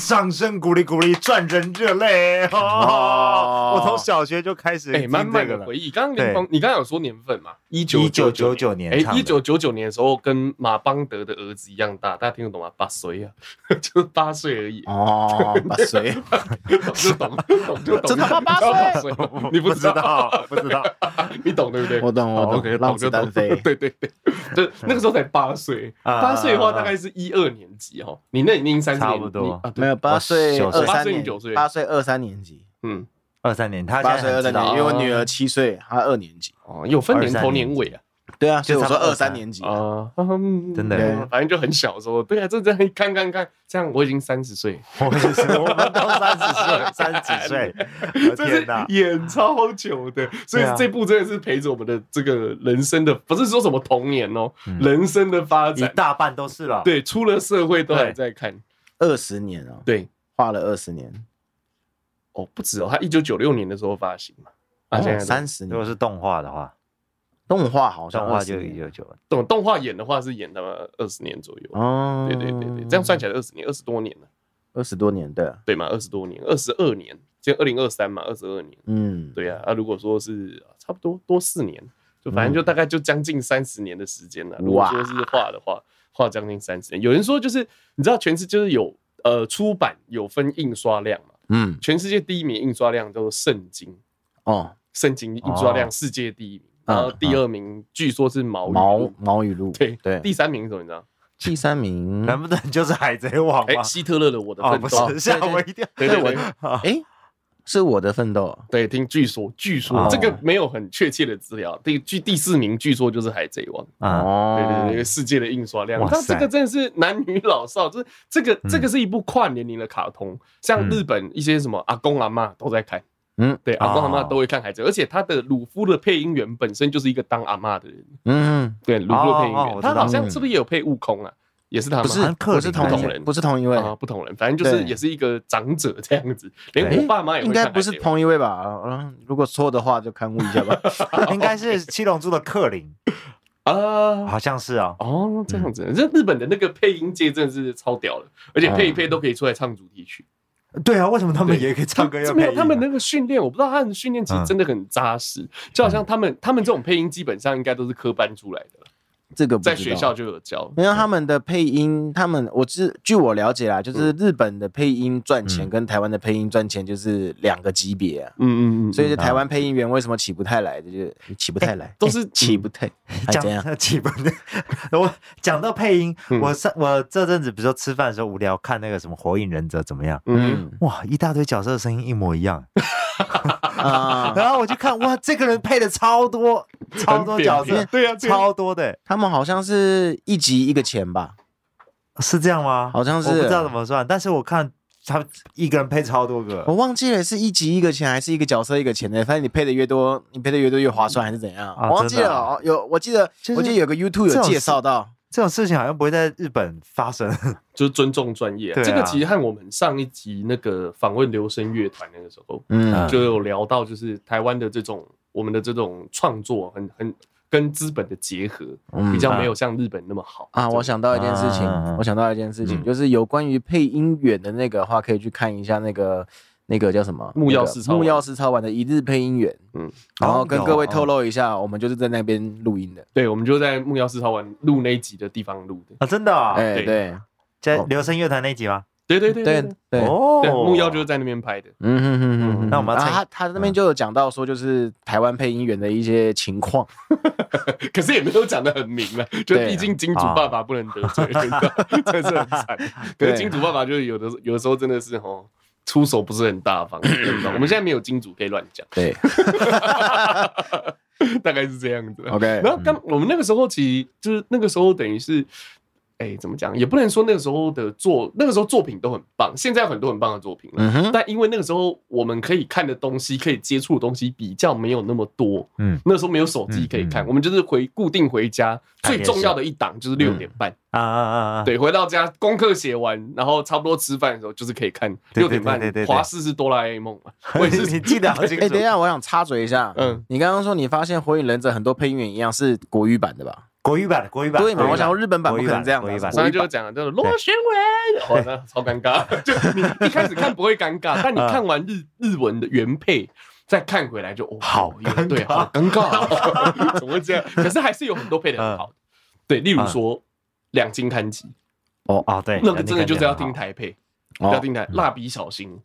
掌声鼓励鼓励，赚人热泪哦！我从小学就开始哎，满满的回忆。刚刚林峰，你刚刚有说年份嘛？一九一九九九年，哎，一九九九年的时候，跟马邦德的儿子一样大，大家听得懂吗？八岁啊，就八岁而已。哦，八岁，就 懂，懂就懂。真的吗？八岁？你不知道？不知道？你懂对不对？我懂，我懂。让子弹飞。对对对，就那个时候才八岁，八岁的话大概是一二年级哦。你那已经三年，差不多。没有八岁，二三年，九岁，八岁二三年级。嗯，二三年，他八岁二三年，因为我女儿七岁，她二年级。哦，有分年头年尾啊。对啊，所以我说二三年级啊，真的，反正就很小的时候。对啊，这这样看看看，这样我已经三十岁，我们都三十岁，三十几岁，这是演超久的，所以这部真的是陪着我们的这个人生的，不是说什么童年哦，人生的发展一大半都是了。对，出了社会都还在看，二十年哦，对，画了二十年，哦，不止哦，他一九九六年的时候发行嘛，啊，现在三十年，如果是动画的话。动画好像动画就一九九，动动画演的话是演他们二十年左右。哦，对对对对，这样算起来二十年，二十多年了，二十多年，对啊，对嘛，二十多年，二十二年，今天二零二三嘛，二十二年，嗯，对啊，啊，如果说是差不多多四年，就反正就大概就将近三十年的时间了。如果说是画的话，画将近三十年。有人说就是你知道，全世界就是有呃出版有分印刷量嘛，嗯，全世界第一名印刷量叫做圣经哦，圣经印刷量世界第一名。然后第二名据说是毛毛毛语录，对对。第三名是什么？你知道？第三名难不成就是海贼王？哎，希特勒的我的奋斗，吓我一跳。对对对，哎，是我的奋斗。对，听据说，据说这个没有很确切的资料。第据第四名据说就是海贼王。哦，对对对，世界的印刷量。它这个真的是男女老少，就是这个这个是一部跨年龄的卡通，像日本一些什么阿公阿妈都在看。嗯，对，阿公阿妈都会看海贼，而且他的鲁夫的配音员本身就是一个当阿妈的人。嗯，对，鲁夫的配音员，他好像是不是也有配悟空啊？也是他吗？不是，不是同人，不是同一位啊，不同人，反正就是也是一个长者这样子。连我爸妈也应该不是同一位吧？嗯，如果错的话就勘误一下吧。应该是七龙珠的克林啊，好像是啊。哦，这样子，这日本的那个配音界真的是超屌的，而且配一配都可以出来唱主题曲。对啊，为什么他们也可以唱歌？没有他们那个训练，我不知道他们的训练其实真的很扎实。就好像他们他们这种配音基本上应该都是科班出来的，这个在学校就有教。没有他们的配音，他们我是据我了解啦，就是日本的配音赚钱跟台湾的配音赚钱就是两个级别啊。嗯嗯嗯。所以就台湾配音员为什么起不太来？就是起不太来，都是起不太。讲这 样起不太。我讲到配音，我上我这阵子比如说吃饭的时候无聊看那个什么《火影忍者》怎么样？嗯。哇，一大堆角色的声音一模一样。然后我就看，哇，这个人配的超多，超多角色，对啊，超多的。他们好像是一集一个钱吧？是这样吗？好像是，我不知道怎么算。但是我看他一个人配超多个，我忘记了是一集一个钱还是一个角色一个钱的。反正你配的越多，你配的越多越划算，还是怎样？我忘记了。有，我记得，我记得有个 YouTube 有介绍到。这种事情好像不会在日本发生，就是尊重专业。这个其实和我们上一集那个访问流声乐团那个时候，嗯，就有聊到，就是台湾的这种我们的这种创作很很跟资本的结合，比较没有像日本那么好啊。我想到一件事情，我想到一件事情，就是有关于配音员的那个话，可以去看一下那个。那个叫什么？木曜四超玩，木曜四超玩的一日配音员，嗯，然后跟各位透露一下，我们就是在那边录音的。对，我们就在木曜四超玩录那一集的地方录的啊，真的啊？哎，对，在流声乐团那一集吗？对对对对对哦，木曜就是在那边拍的。嗯哼哼哼，那我们他他那边就有讲到说，就是台湾配音员的一些情况，可是也没有讲的很明啊，就毕竟金主爸爸不能得罪，真的是很惨。可是金主爸爸就是有的有的时候真的是哦，出手不是很大方。我们现在没有金主可以乱讲，对，大概是这样子。OK，然后刚我们那个时候其实就是那个时候等于是。哎、欸，怎么讲？也不能说那个时候的作，那个时候作品都很棒。现在有很多很棒的作品了，嗯、哼但因为那个时候我们可以看的东西、可以接触的东西比较没有那么多。嗯，那个时候没有手机可以看，嗯嗯、我们就是回固定回家最重要的一档就是六点半啊啊啊啊！对，回到家功课写完，然后差不多吃饭的时候就是可以看六点半。华视是哆啦 A 梦嘛？我也是你记得好清楚。哎，等一下，我想插嘴一下。嗯，你刚刚说你发现《火影忍者》很多配音员一样是国语版的吧？国语版的，国语版对嘛？我想说日本版不可能这样。上就讲就是螺旋丸，哇，那 超尴尬。就你一开始看不会尴尬，但你看完日日文的原配，再看回来就哦，好对，好尴尬，怎么会这样？可是还是有很多配的很好的，对，例如说两津勘吉，哦啊，对，那个真的就是要听台配，要听台蜡笔小新。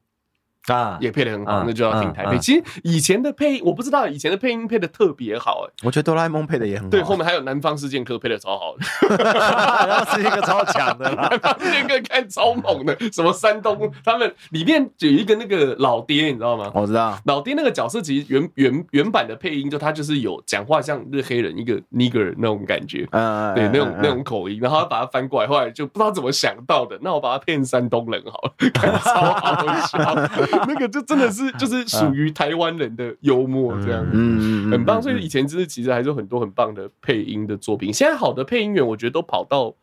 啊，也配得很好，那就要听台配。其实以前的配，我不知道以前的配音配的特别好，哎，我觉得哆啦 A 梦配的也很好。对，后面还有南方四剑客配的超好的，南方四剑客超强的，南方四剑客看超猛的。什么山东，他们里面有一个那个老爹，你知道吗？我知道，老爹那个角色其实原原原版的配音，就他就是有讲话像日黑人一个 nigger 那种感觉，嗯，对，那种那种口音，然后他把它翻过来，后来就不知道怎么想到的，那我把它配成山东人好了，看超好笑。那个就真的是 就是属于台湾人的幽默这样，嗯，很棒。所以以前就是其实还是有很多很棒的配音的作品。现在好的配音员，我觉得都跑到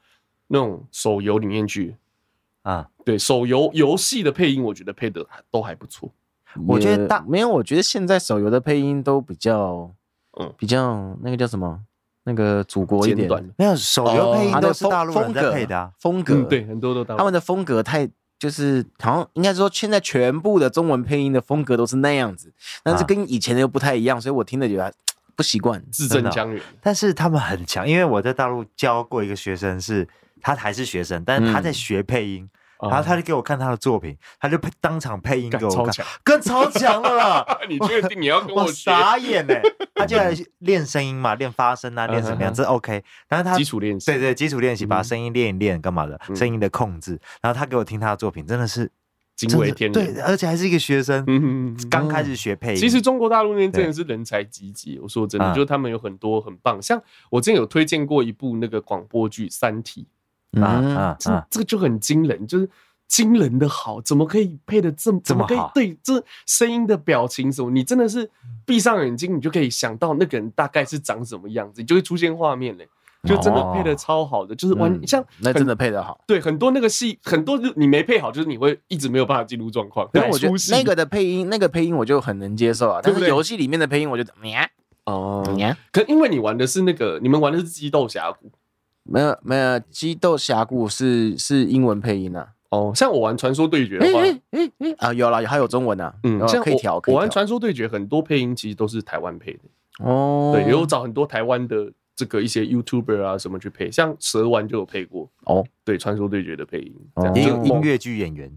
那种手游里面去啊。对，手游游戏的配音，我觉得配的都还不错。我觉得大没有，我觉得现在手游的配音都比较，嗯，比较那个叫什么，那个祖国一点。没有手游配音都是大陆人在配的啊风格，对，很多都大陆。他们的风格太。就是好像应该说，现在全部的中文配音的风格都是那样子，但是跟以前的又不太一样，所以我听着觉得不习惯，字正腔圆。但是他们很强，因为我在大陆教过一个学生是，是他还是学生，但是他在学配音。嗯然后他就给我看他的作品，他就配当场配音给我看，更超强了啦！你确定你要跟我傻眼呢？他就来练声音嘛，练发声啊，练什么样？这 OK。但是他基础练习，对对，基础练习，把声音练一练，干嘛的？声音的控制。然后他给我听他的作品，真的是惊为天人。对，而且还是一个学生，刚开始学配音。其实中国大陆那边真的是人才济济。我说真的，就是他们有很多很棒，像我之前有推荐过一部那个广播剧《三体》。啊啊，这这个就很惊人，就是惊人的好，怎么可以配的这么怎么可以？对，这声音的表情什么，你真的是闭上眼睛，你就可以想到那个人大概是长什么样子，你就会出现画面嘞，就真的配的超好的，就是完像那真的配的好。对，很多那个戏，很多你没配好，就是你会一直没有办法进入状况。但 我觉得那个的配音，那个配音我就很能接受啊。但是游戏里面的配音，我就咩哦，可因为你玩的是那个，你们玩的是激斗峡谷。没有没有，激斗峡谷是是英文配音啊。哦，像我玩传说对决的话，哎哎哎啊，有啦，还有中文啊。嗯，这样可以调。我玩传说对决，很多配音其实都是台湾配的。哦，对，有找很多台湾的这个一些 YouTuber 啊什么去配，像蛇丸就有配过。哦，对，传说对决的配音，也有音乐剧演员。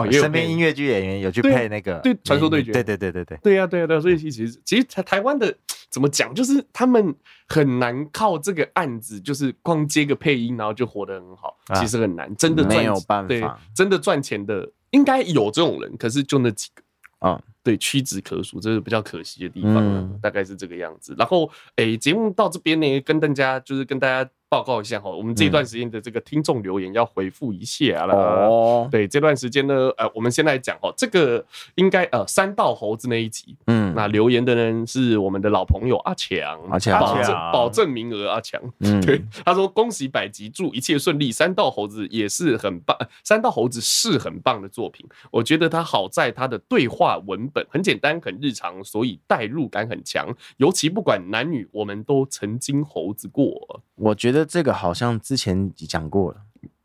哦，身边音乐剧演员有去配那个对传说对决。对对对对对。对呀对呀对，啊所以其实其实台台湾的。怎么讲？就是他们很难靠这个案子，就是光接个配音，然后就活得很好。其实很难，真的没有办法。对，真的赚钱的应该有这种人，可是就那几个啊。对，屈指可数，这是比较可惜的地方。大概是这个样子。然后，诶，节目到这边呢，跟大家就是跟大家。报告一下哈，我们这段时间的这个听众留言要回复一下了。哦，对，这段时间呢，呃，我们先来讲哈，这个应该呃三道猴子那一集，嗯，那留言的人是我们的老朋友阿强，阿强，保证保证名额阿强，嗯，对，他说恭喜百集，祝一切顺利。三道猴子也是很棒，三道猴子是很棒的作品，我觉得他好在他的对话文本很简单很日常，所以代入感很强，尤其不管男女，我们都曾经猴子过，我觉得。这个好像之前讲过了，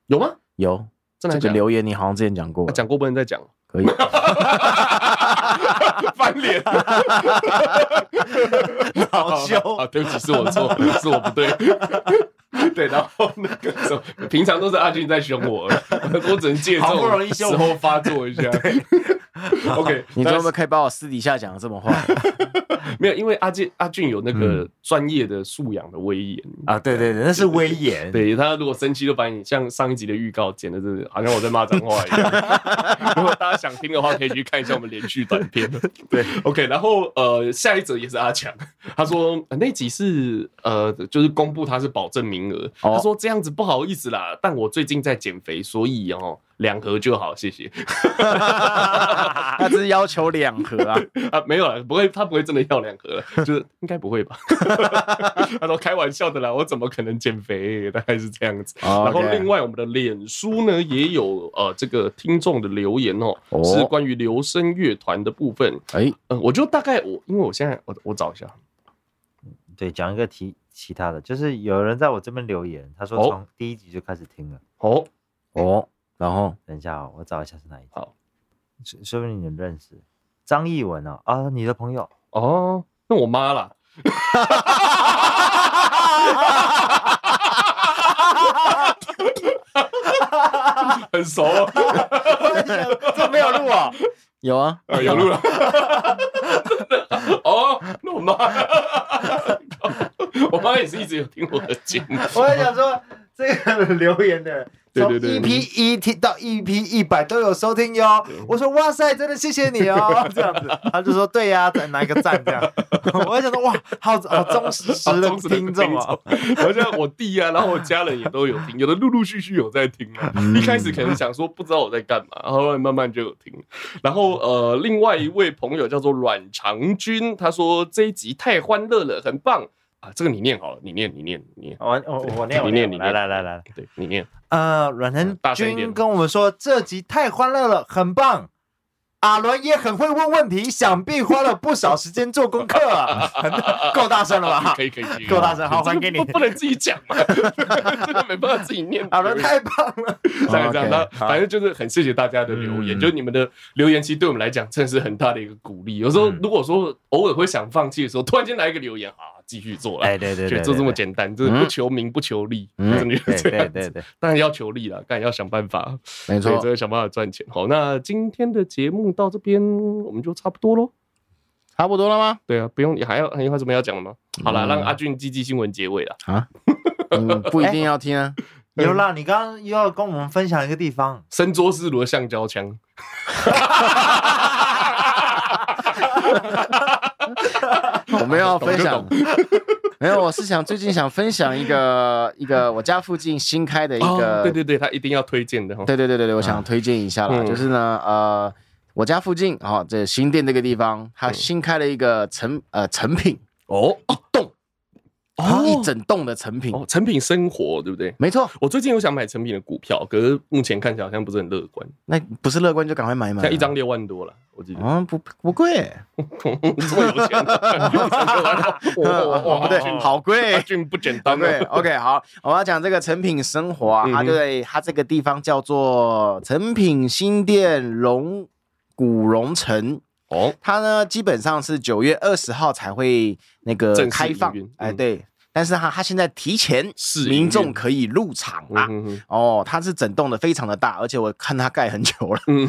有吗？有，这个留言你好像之前讲过，讲过不能再讲，可以。翻脸，好羞啊！对不起，是我错，是我不对。对，然后那个时候平常都是阿俊在凶我，我只能借这种时候发作一下。OK，你怎么可以把我私底下讲的这么坏？没有，因为阿俊阿俊有那个专业的素养的威严啊，对对对，那是威严。对，他如果生气，就把你像上一集的预告剪的，是好像我在骂脏话一样。如果大家想听的话，可以去看一下我们连续短片。对，OK，然后呃，下一则也是阿强，他说那集是呃，就是公布他是保证名额，他说这样子不好意思啦，但我最近在减肥，所以哦。两盒就好，谢谢。他只是要求两盒啊 啊，没有了，不会，他不会真的要两盒了，就是应该不会吧？他说开玩笑的啦，我怎么可能减肥？大概是这样子。然后另外我们的脸书呢也有呃这个听众的留言哦，是关于留声乐团的部分。哎，嗯，我就大概我因为我现在我我找一下，对，讲一个题其他的，就是有人在我这边留言，他说从第一集就开始听了。哦哦。然后等一下哦，我找一下是哪一集。好，说说不定你认识张艺文哦，啊，你的朋友哦，那我妈啦，很熟，这没有录啊？有啊，有录了。哦，那我妈，我妈也是一直有听我的节目。我在想说，这个 留言的。从 EP 一听到 EP 一百都有收听哟，我说哇塞，真的谢谢你哦，这样子，他就说对呀，再拿一个赞这样，我就想说哇，好好忠实的听众啊，好像我弟啊，然后我家人也都有听，有的陆陆续续有在听啊，一开始可能想说不知道我在干嘛，后来慢慢就有听，然后呃，另外一位朋友叫做阮长君，他说这一集太欢乐了，很棒。啊，这个你念好了，你念，你念，你念。我我我念，你念，你念。来来来来，对，你念。呃，阮成军跟我们说，这集太欢乐了，很棒。阿伦也很会问问题，想必花了不少时间做功课啊，够大声了吧？可以可以，够大声，好，还给你。不能自己讲嘛，真的没办法自己念。阿伦太棒了，这样这样，那反正就是很谢谢大家的留言，就是你们的留言，其实对我们来讲真的是很大的一个鼓励。有时候如果说偶尔会想放弃的时候，突然间来一个留言啊。继续做了，哎，对对对，就这么简单，就是不求名不求利，真的是这样子。当然要求利了，当然要想办法，没错，这个想办法赚钱。好，那今天的节目到这边我们就差不多喽，差不多了吗？对啊，不用，你还要还有什么要讲的吗？好了，让阿俊积极新闻结尾了啊，不一定要听啊。有啦，你刚刚又要跟我们分享一个地方，伸桌式的橡胶枪。我们要分享，没有，我是想最近想分享一个一个我家附近新开的一个，对对对，他一定要推荐的，对对对对对，我想推荐一下啦，就是呢，呃，我家附近啊，这新店这个地方，它新开了一个成呃成品。哦。一栋。一整栋的成品，哦，成品生活，对不对？没错，我最近有想买成品的股票，可是目前看起来好像不是很乐观。那不是乐观就赶快买买，像一张六万多了，我记得。啊，不不贵，这么有钱，哇，不对，好贵，俊不简单。对，OK，好，我要讲这个成品生活啊，它对它这个地方叫做成品新店龙古龙城。哦，它呢基本上是九月二十号才会那个开放，哎，对，但是它它现在提前，民众可以入场啊。哦，它是整栋的非常的大，而且我看它盖很久了，嗯，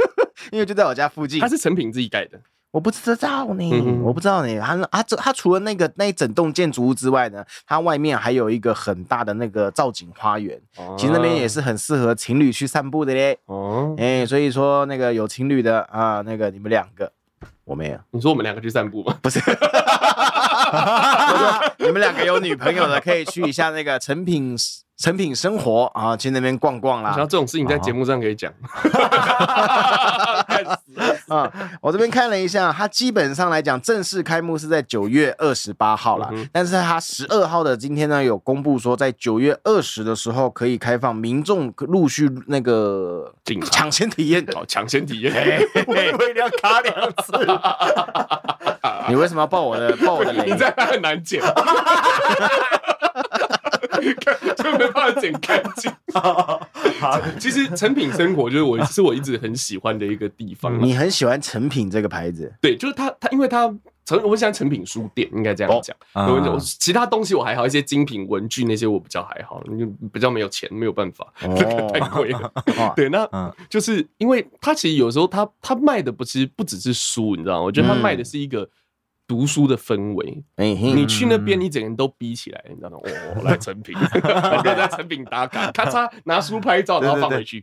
因为就在我家附近。它是成品自己盖的，我不知道呢，我不知道呢。它它这它除了那个那一整栋建筑物之外呢，它外面还有一个很大的那个造景花园，其实那边也是很适合情侣去散步的嘞。哦，哎，所以说那个有情侣的啊，那个你们两个。我没有，你说我们两个去散步吗？不是，你们两个有女朋友的可以去一下那个成品成品生活啊，去那边逛逛啦。然后这种事情在节目上可以讲。啊，我这边看了一下，它基本上来讲正式开幕是在九月二十八号了，但是它十二号的今天呢有公布说，在九月二十的时候可以开放民众陆续那个抢先体验，哦，抢先体验，我以为你要卡两次，你为什么要报我的报我的雷？你这样很难剪。就没办法剪干净。好，其实成品生活就是我是我一直很喜欢的一个地方。你很喜欢成品这个牌子？对，就是它，它因为它成，我喜欢成品书店，应该这样讲。我、哦、其他东西我还好，一些精品文具那些我比较还好，就比较没有钱，没有办法，哦、太贵了。哦、对，那就是因为它其实有时候它它卖的不其实不只是书，你知道吗？我觉得它卖的是一个。读书的氛围，你去那边，你整个人都逼起来，你知道吗？哦，来成品，在成品打卡，咔嚓拿书拍照，然后放回去。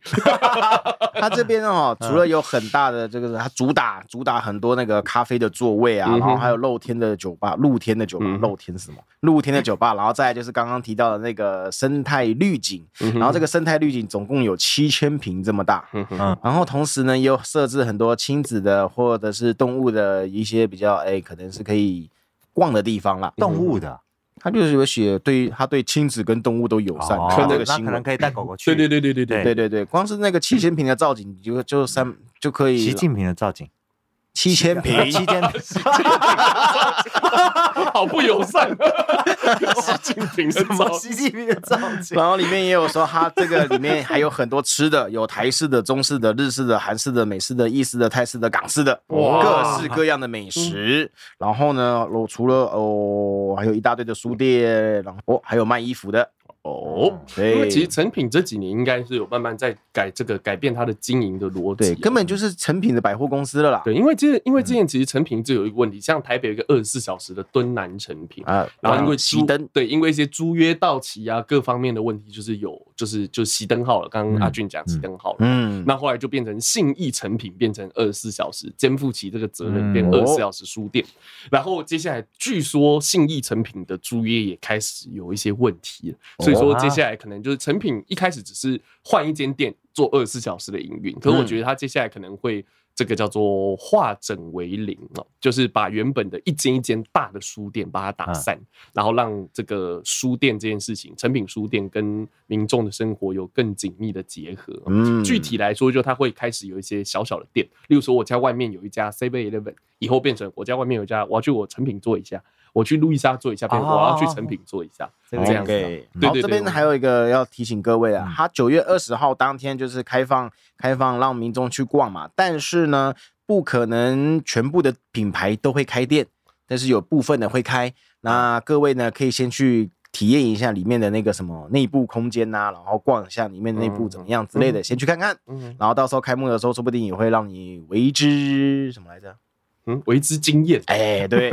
他这边哦，除了有很大的这个，他主打主打很多那个咖啡的座位啊，然后还有露天的酒吧，露天的酒吧，露天什么？露天的酒吧，然后再来就是刚刚提到的那个生态绿景，然后这个生态绿景总共有七千平这么大，然后同时呢，也有设置很多亲子的或者是动物的一些比较哎，可能。是可以逛的地方啦，动物的，他就是有写对，他对亲子跟动物都友善，看这个新闻，可能可以带狗狗去。对对对对对对。对对，光是那个七千平的造景，就就三就可以。习近平的造景。七千平，七千坪，好不友善。习近平什么？习近平的造型。然后里面也有说，它这个里面还有很多吃的，有台式的、中式的、日式的、韩式的、美式的、意式的、泰式的、港式的，各式各样的美食。然后呢，我除了哦，还有一大堆的书店，然后哦，还有卖衣服的。哦，对，因为其实成品这几年应该是有慢慢在改这个改变它的经营的逻辑，对，根本就是成品的百货公司了啦。对，因为这因为之前其实成品就有一个问题，像台北有一个二十四小时的敦南成品啊，然后因为熄灯，对，因为一些租约到期啊，各方面的问题，就是有就是就熄灯号了。刚刚阿俊讲熄灯号了，嗯，那后来就变成信义成品变成二十四小时肩负起这个责任，变二十四小时书店。然后接下来据说信义成品的租约也开始有一些问题了，所以。说接下来可能就是成品一开始只是换一间店做二十四小时的营运，可是我觉得他接下来可能会这个叫做化整为零哦，就是把原本的一间一间大的书店把它打散，然后让这个书店这件事情，成品书店跟民众的生活有更紧密的结合。嗯，具体来说，就它会开始有一些小小的店，例如说我家外面有一家 Seven Eleven，以后变成我家外面有一家，我要去我成品做一下。我去路易莎做一下，我要去成品做一下，这样子。对对对。这边还有一个要提醒各位啊，他九月二十号当天就是开放开放让民众去逛嘛，但是呢，不可能全部的品牌都会开店，但是有部分的会开。那各位呢，可以先去体验一下里面的那个什么内部空间呐，然后逛一下里面内部怎么样之类的，先去看看。嗯然后到时候开幕的时候，说不定也会让你为之什么来着？嗯，为之惊艳。哎，对，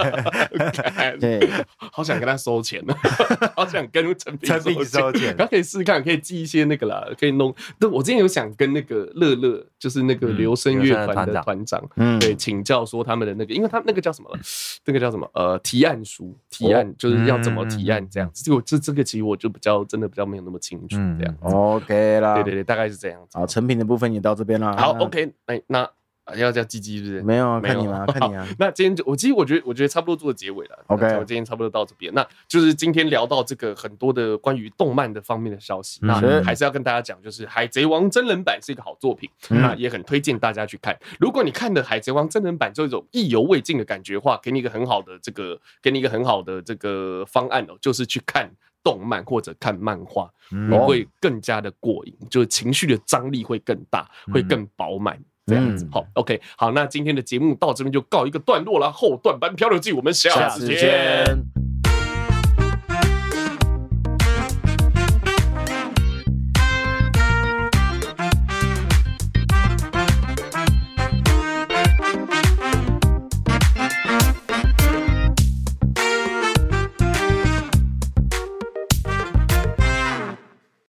对，好想跟他收钱呢，好想跟诚品收钱。他可以试试看，可以寄一些那个啦，可以弄。对，我之前有想跟那个乐乐，就是那个留声乐团的团长，嗯，对，请教说他们的那个，因为他那个叫什么，那个叫什么，呃，提案书，提案就是要怎么提案这样子。就这这个其实我就比较真的比较没有那么清楚这样子。OK 啦，对对对，大概是这样子。好，成品的部分也到这边了。好，OK，哎，那。要叫鸡鸡是不是？没有啊，看你啊？看你啊。那今天就我其实我觉得我觉得差不多做结尾了。OK，我今天差不多到这边。那就是今天聊到这个很多的关于动漫的方面的消息。那还是要跟大家讲，就是《海贼王》真人版是一个好作品，那也很推荐大家去看。如果你看的《海贼王》真人版就一种意犹未尽的感觉的话，给你一个很好的这个，给你一个很好的这个方案哦，就是去看动漫或者看漫画，你会更加的过瘾，就是情绪的张力会更大，会更饱满。这样子，好，OK，好，那今天的节目到这边就告一个段落了。后段班漂流记，我们下次见。